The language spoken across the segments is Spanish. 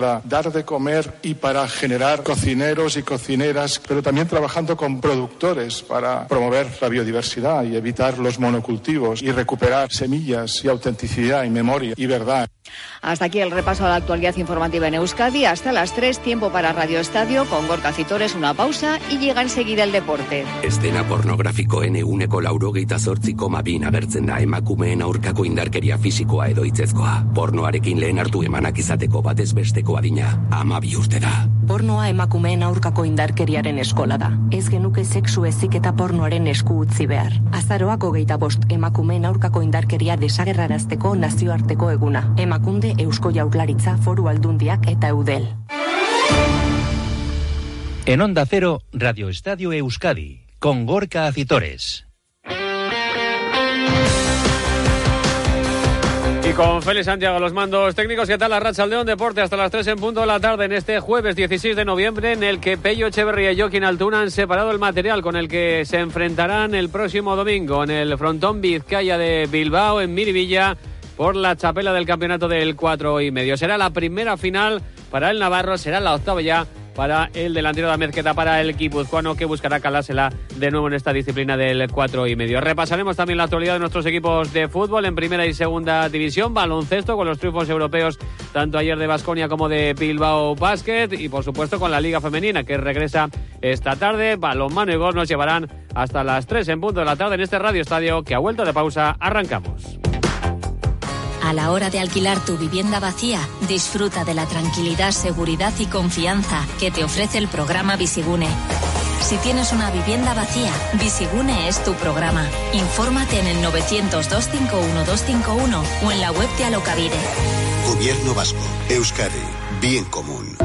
para dar de comer y para generar cocineros y cocineras, pero también trabajando con productores para promover la biodiversidad y evitar los monocultivos y recuperar semillas y autenticidad y memoria y verdad. Hasta aquí el repaso a la actualidad informativa en Euskadi. Hasta las 3, tiempo para Radio Estadio con Gorka Citores, una pausa y llega enseguida el deporte. Estena pornografiko N uneko laurogeita zortzi koma bin agertzen da emakumeen aurkako indarkeria fisikoa edo hitzezkoa. Pornoarekin lehen hartu emanak izateko batez besteko adina, ama bi urte da. Pornoa emakumeen aurkako indarkeriaren eskola da. Ez genuke sexu ezik eta pornoaren esku utzi behar. Azaroak hogeita bost emakumeen aurkako indarkeria desagerrarazteko nazioarteko eguna. Emakunde Eusko Jaurlaritza Foru Aldundiak eta Eudel. En Onda Cero, Radio Estadio Euskadi, con Gorka Acitores. Y con Félix Santiago los mandos técnicos, ¿qué tal la racha León Deporte? Hasta las 3 en punto de la tarde en este jueves 16 de noviembre en el que Pello Echeverría y Joaquín Altuna han separado el material con el que se enfrentarán el próximo domingo en el frontón Vizcaya de Bilbao en Miribilla por la chapela del campeonato del 4 y medio. Será la primera final para el Navarro, será la octava ya para el delantero de Mezqueta, para el guipuzcoano que buscará calársela de nuevo en esta disciplina del 4 y medio. Repasaremos también la actualidad de nuestros equipos de fútbol en primera y segunda división, baloncesto con los triunfos europeos tanto ayer de Basconia como de Bilbao Basket y por supuesto con la Liga Femenina que regresa esta tarde. Balonmano y gol nos llevarán hasta las 3 en punto de la tarde en este Radio Estadio que a vuelta de pausa arrancamos. A la hora de alquilar tu vivienda vacía, disfruta de la tranquilidad, seguridad y confianza que te ofrece el programa Visigune. Si tienes una vivienda vacía, Visigune es tu programa. Infórmate en el 900-251-251 o en la web de Alocavide. Gobierno Vasco, Euskadi, bien común.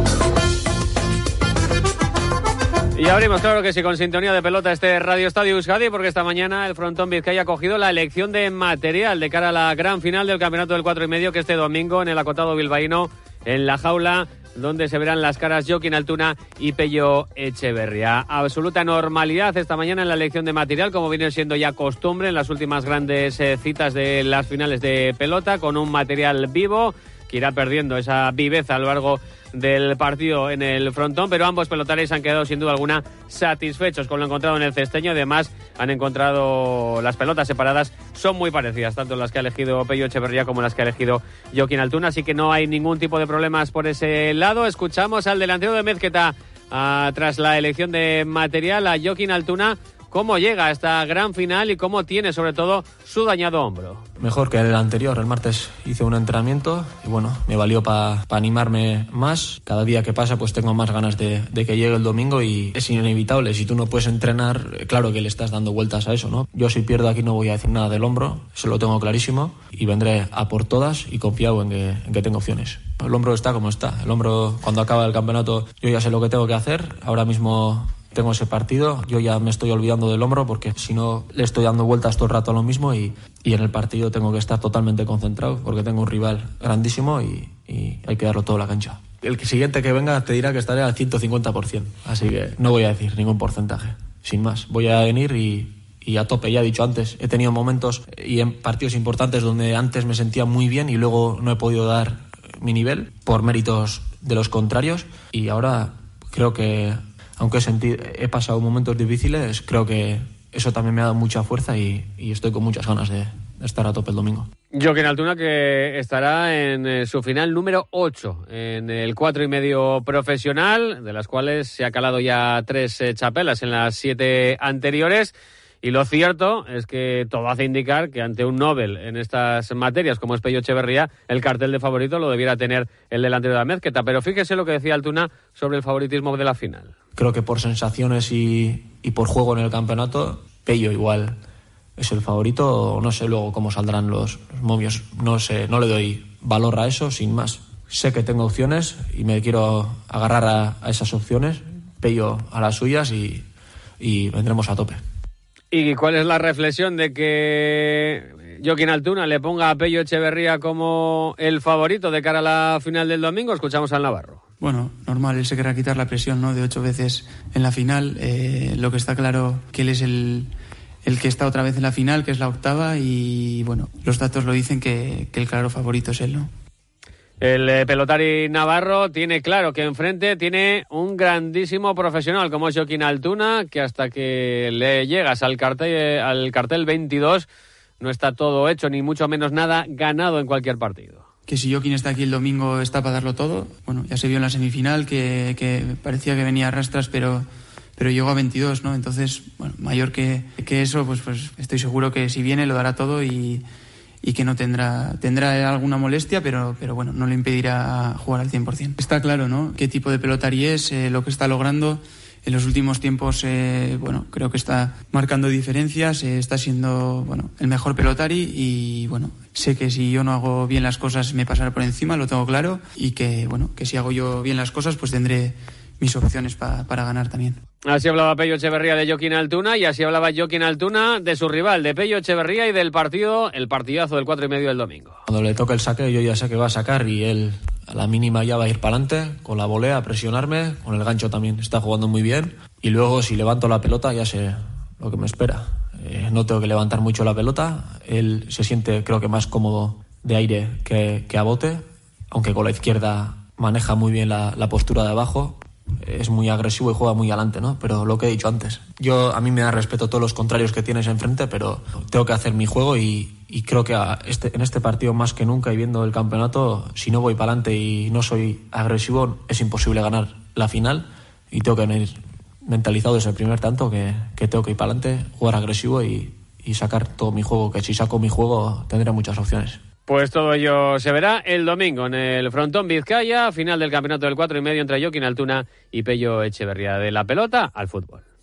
Y abrimos, claro que sí, con sintonía de pelota este Radio Estadio Euskadi, porque esta mañana el frontón Vizcaya ha cogido la elección de material de cara a la gran final del campeonato del 4 y medio, que este domingo en el acotado bilbaíno, en la jaula, donde se verán las caras Joaquín Altuna y Pello Echeverria. Absoluta normalidad esta mañana en la elección de material, como viene siendo ya costumbre en las últimas grandes eh, citas de las finales de pelota, con un material vivo que irá perdiendo esa viveza a lo largo del partido en el frontón, pero ambos pelotares han quedado sin duda alguna satisfechos con lo encontrado en el cesteño. Además, han encontrado las pelotas separadas, son muy parecidas, tanto las que ha elegido Pello Echeverría como las que ha elegido Joaquín Altuna, así que no hay ningún tipo de problemas por ese lado. Escuchamos al delantero de Mezqueta ah, tras la elección de material a Joaquín Altuna cómo llega a esta gran final y cómo tiene sobre todo su dañado hombro. Mejor que el anterior, el martes hice un entrenamiento y bueno, me valió para animarme más. Cada día que pasa pues tengo más ganas de, de, que llegue el domingo y es inevitable. Si tú no puedes entrenar, claro que le estás dando vueltas a eso, ¿no? Yo si pierdo aquí no voy a decir nada del hombro, eso lo tengo clarísimo y vendré a por todas y confiado en que, en que tengo opciones. El hombro está como está. El hombro cuando acaba el campeonato yo ya sé lo que tengo que hacer. Ahora mismo tengo ese partido, yo ya me estoy olvidando del hombro porque si no le estoy dando vueltas todo el rato a lo mismo y, y en el partido tengo que estar totalmente concentrado porque tengo un rival grandísimo y, y hay que darlo todo a la cancha. El siguiente que venga te dirá que estaré al 150%, así que no voy a decir ningún porcentaje, sin más. Voy a venir y, y a tope, ya he dicho antes, he tenido momentos y en partidos importantes donde antes me sentía muy bien y luego no he podido dar mi nivel por méritos de los contrarios y ahora creo que aunque he, he pasado momentos difíciles, creo que eso también me ha dado mucha fuerza y, estoy con muchas ganas de, de, estar a tope el domingo. Joaquín Altuna que estará en eh, su final número 8 en el cuatro y medio profesional, de las cuales se ha calado ya tres eh, chapelas en las siete anteriores. Y lo cierto es que todo hace indicar que ante un Nobel en estas materias, como es Pello Echeverría, el cartel de favorito lo debiera tener el delantero de la Mezqueta. Pero fíjese lo que decía Altuna sobre el favoritismo de la final. Creo que por sensaciones y, y por juego en el campeonato, Pello igual es el favorito. No sé luego cómo saldrán los, los momios. No sé, no le doy valor a eso, sin más. Sé que tengo opciones y me quiero agarrar a, esas opciones. Pello a las suyas y, y vendremos a tope. ¿Y cuál es la reflexión de que Joaquín Altuna le ponga a Pello Echeverría como el favorito de cara a la final del domingo? Escuchamos al Navarro. Bueno, normal, él se querrá quitar la presión ¿no? de ocho veces en la final. Eh, lo que está claro que él es el, el, que está otra vez en la final, que es la octava, y bueno, los datos lo dicen que, el claro favorito es él, ¿no? El eh, pelotari Navarro tiene claro que enfrente tiene un grandísimo profesional como es Joaquín Altuna, que hasta que le llegas al cartel, al cartel 22 no está todo hecho, ni mucho menos nada ganado en cualquier partido. Que si Joaquín está aquí el domingo está para darlo todo. Bueno, ya se vio en la semifinal que, que parecía que venía a rastras, pero, pero llegó a 22, ¿no? Entonces, bueno, mayor que, que eso, pues, pues estoy seguro que si viene lo dará todo y, y que no tendrá, tendrá alguna molestia, pero, pero bueno, no le impedirá jugar al 100%. Está claro, ¿no? Qué tipo de pelotari es, eh, lo que está logrando. En los últimos tiempos, eh, bueno, creo que está marcando diferencias, eh, está siendo, bueno, el mejor pelotari y, bueno, sé que si yo no hago bien las cosas me pasará por encima, lo tengo claro, y que, bueno, que si hago yo bien las cosas, pues tendré mis opciones para ganar también. Así hablaba Pello Echeverría de Joaquín Altuna y así hablaba Joaquín Altuna de su rival, de Pello Echeverría y del partido, el partidazo del cuatro y medio del domingo. Cuando le toque el saque, yo ya sé que va a sacar y él a la mínima ya va a ir para adelante, con la volea, a presionarme, con el gancho también está jugando muy bien. Y luego si levanto la pelota ya sé lo que me espera. Eh, no tengo que levantar mucho la pelota, él se siente creo que más cómodo de aire que, a bote, aunque con la izquierda maneja muy bien la, la postura de abajo es muy agresivo y juega muy adelante, ¿no? Pero lo que he dicho antes, yo a mí me da respeto todos los contrarios que tienes enfrente, pero tengo que hacer mi juego y, creo que este, en este partido más que nunca y viendo el campeonato, si no voy para adelante y no soy agresivo, es imposible ganar la final y tengo que venir mentalizado desde el primer tanto que, tengo que ir para adelante, jugar agresivo y, y sacar todo mi juego, que si saco mi juego tendré muchas opciones. Pues todo ello se verá el domingo en el frontón Vizcaya, final del campeonato del 4 y medio entre Joaquín Altuna y Pello Echeverría. De la pelota al fútbol.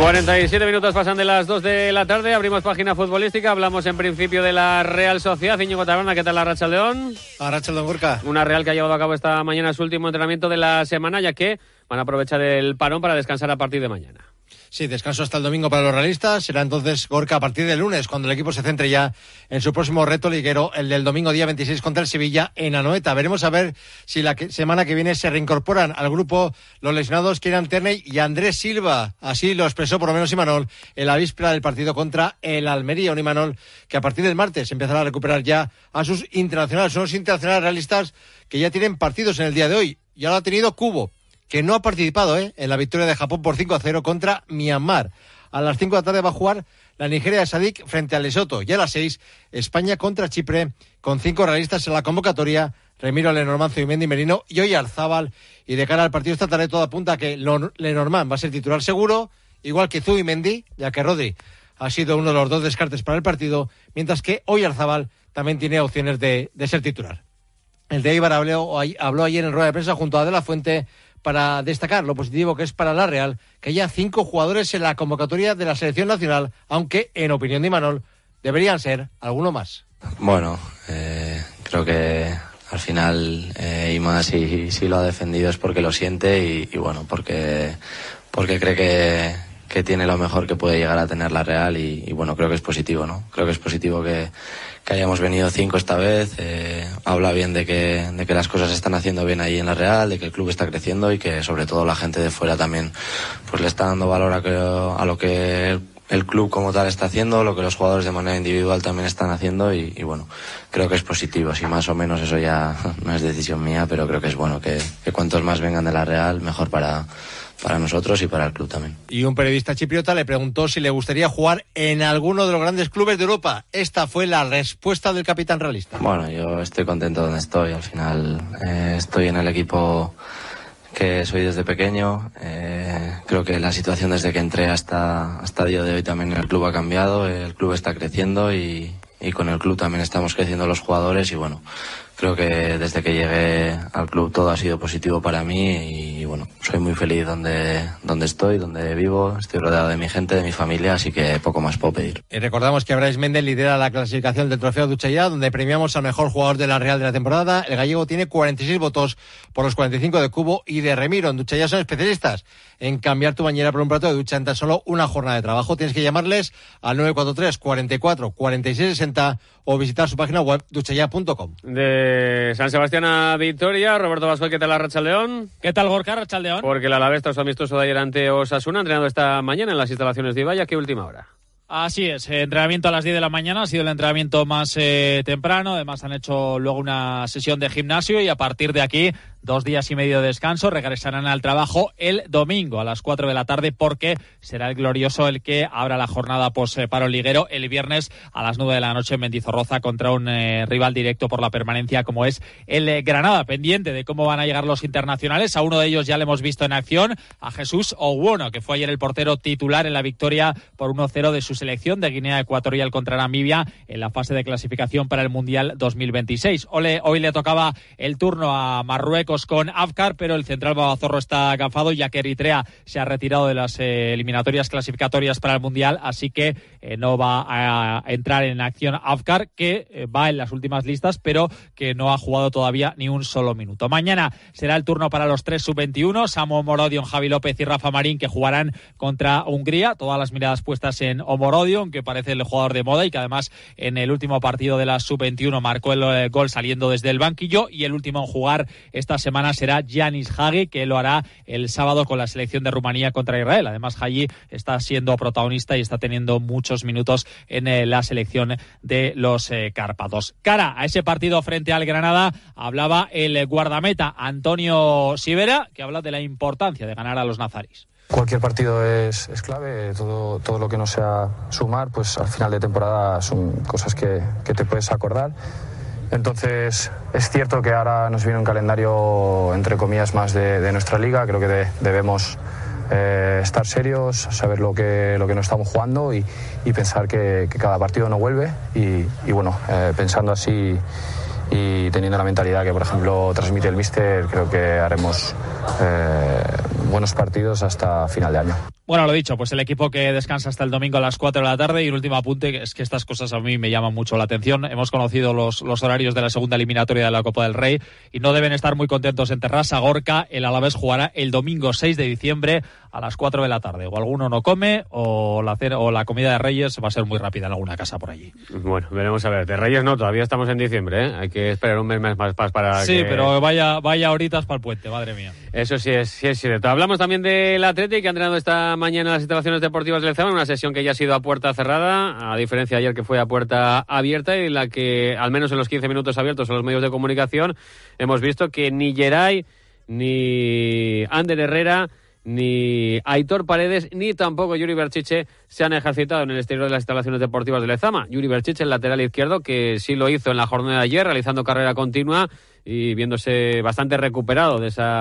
47 minutos pasan de las 2 de la tarde, abrimos página futbolística, hablamos en principio de la Real Sociedad. Íñigo Taberna, ¿qué tal la Racha León? La Racha León Gorka. Una Real que ha llevado a cabo esta mañana su último entrenamiento de la semana, ya que van a aprovechar el parón para descansar a partir de mañana. Sí, descanso hasta el domingo para los realistas. Será entonces Gorka a partir del lunes, cuando el equipo se centre ya en su próximo reto liguero, el del domingo día 26 contra el Sevilla en Anoeta. Veremos a ver si la semana que viene se reincorporan al grupo los lesionados Kieran Terney y Andrés Silva. Así lo expresó por lo menos Imanol en la víspera del partido contra el Almería. Un Imanol que a partir del martes empezará a recuperar ya a sus internacionales. Son los internacionales realistas que ya tienen partidos en el día de hoy. Ya lo ha tenido Cubo que no ha participado ¿eh? en la victoria de Japón por 5 a 0 contra Myanmar. A las 5 de la tarde va a jugar la Nigeria de Sadik frente al Lesoto. Y a las 6, España contra Chipre, con cinco realistas en la convocatoria. Remiro, Lenormand, Zubimendi, Merino y hoy Arzábal. Y de cara al partido esta tarde todo apunta a que Lenormand va a ser titular seguro, igual que Zubimendi, ya que Rodri ha sido uno de los dos descartes para el partido, mientras que hoy Arzábal también tiene opciones de, ser titular. El de Ibar habló, ayer en rueda de prensa junto a De La Fuente para destacar lo positivo que es para la Real que haya cinco jugadores en la convocatoria de la selección nacional, aunque en opinión de Imanol deberían ser alguno más. Bueno, eh, creo que al final eh, Ima si, lo ha defendido es porque lo siente y, bueno, porque, porque cree que, que, tiene lo mejor que puede llegar a tener la Real y bueno, creo que es positivo, ¿no? Creo que es positivo que que hayamos venido cinco esta vez. Eh, habla bien de que, de que las cosas se están haciendo bien ahí en la Real, de que el club está creciendo y que sobre todo la gente de fuera también pues le está dando valor a, a lo que el, club como tal está haciendo, lo que los jugadores de manera individual también están haciendo y, bueno, creo que es positivo. Si más o menos eso ya no es decisión mía, pero creo que es bueno que, que cuantos más vengan de la Real, mejor para para nosotros y para el club también. Y un periodista chipriota le preguntó si le gustaría jugar en alguno de los grandes clubes de Europa. Esta fue la respuesta del capitán realista. Bueno, yo estoy contento donde estoy. Al final eh, estoy en el equipo que soy desde pequeño. Eh, creo que la situación desde que entré hasta, hasta el día de hoy también en el club ha cambiado. El club está creciendo y, y con el club también estamos creciendo los jugadores y bueno, creo que desde que llegué al club todo ha sido positivo para mí y bueno, soy muy feliz donde, donde estoy, donde vivo, estoy rodeado de mi gente, de mi familia, así que poco más puedo pedir. Y recordamos que Brais Méndez lidera la clasificación del trofeo Duchaya, donde premiamos al mejor jugador de la Real de la temporada. El gallego tiene 46 votos por los 45 de Cubo y de Remiro. En Duchaya son especialistas en cambiar tu bañera por un plato de ducha en tan solo una jornada de trabajo. Tienes que llamarles al 943 44 46 60 o visitar su página web duchaya.com. De San Sebastián a Victoria, Roberto Vasco, ¿qué tal la Racha León? ¿Qué tal Gorka, Racha León? Porque el Alavés tras su amistoso de ayer ante Osasuna, entrenado esta mañana en las instalaciones de Ibaya, ¿qué última hora? Así es, eh, entrenamiento a las 10 de la mañana, ha sido el entrenamiento más eh, temprano, además han hecho luego una sesión de gimnasio y a partir de aquí dos días y medio de descanso. Regresarán al trabajo el domingo a las 4 de la tarde porque será el glorioso el que abra la jornada post paro liguero el viernes a las 9 de la noche en Mendizorroza contra un eh, rival directo por la permanencia como es el eh, Granada. Pendiente de cómo van a llegar los internacionales. A uno de ellos ya le hemos visto en acción, a Jesús Owono, que fue ayer el portero titular en la victoria por 1-0 de su selección de Guinea Ecuatorial contra Namibia en la fase de clasificación para el Mundial 2026. hoy le tocaba el turno a Marruecos con Afkar, pero el central Babazorro está agafado ya que Eritrea se ha retirado de las eh, eliminatorias clasificatorias para el Mundial, así que eh, no va a entrar en acción Afkar, que eh, va en las últimas listas, pero que no ha jugado todavía ni un solo minuto. Mañana será el turno para los tres sub-21, Samu Morodion, Javi López y Rafa Marín, que jugarán contra Hungría. Todas las miradas puestas en Omorodion, que parece el jugador de moda y que además en el último partido de la sub-21 marcó el gol saliendo desde el banquillo y el último en jugar esta semana será Janis Hagi, que lo hará el sábado con la selección de Rumanía contra Israel. Además, Hagi está siendo protagonista y está teniendo muchos minutos en eh, la selección de los eh. Cara a ese partido frente al Granada, hablaba el guardameta Antonio Sivera, que habla de la importancia de ganar a los nazaris. Cualquier partido es, clave, todo, lo que no sea sumar, pues al final de temporada son cosas que te puedes acordar entonces, es cierto que ahora nos viene un calendario, entre comillas, más de, nuestra liga. Creo que debemos eh, estar serios, saber lo que, lo que nos estamos jugando y, pensar que, cada partido no vuelve. Y, bueno, eh, pensando así y teniendo la mentalidad que, por ejemplo, transmite el míster, creo que haremos eh, buenos partidos hasta final de año. Bueno, lo dicho, pues el equipo que descansa hasta el domingo a las 4 de la tarde y el último apunte es que estas cosas a mí me llaman mucho la atención. Hemos conocido los, los horarios de la segunda eliminatoria de la Copa del Rey y no deben estar muy contentos en Terrassa. Gorka, el Alavés jugará el domingo 6 de diciembre a las 4 de la tarde. O alguno no come o la, cena, o la comida de Reyes va a ser muy rápida en alguna casa por allí. Bueno, veremos a ver. De Reyes no, todavía estamos en diciembre. ¿eh? Hay que esperar un mes más para Sí, pero vaya, vaya horitas para el puente, madre mía. Eso sí es, sí es cierto. Hablamos también del Atlético que ha entrenado esta mañana las instalaciones deportivas del Zama, una sesión que ya ha sido a puerta cerrada, a diferencia de ayer que fue a puerta abierta y en la que, al menos en los 15 minutos abiertos en los medios de comunicación, hemos visto que ni Geray, ni Ander Herrera, ni Aitor Paredes, ni tampoco Yuri Berchiche se han ejercitado en el exterior de las instalaciones deportivas de Lezama. Yuri Berchiche, el lateral izquierdo, que sí lo hizo en la jornada de ayer, realizando carrera continua y viéndose bastante recuperado de esa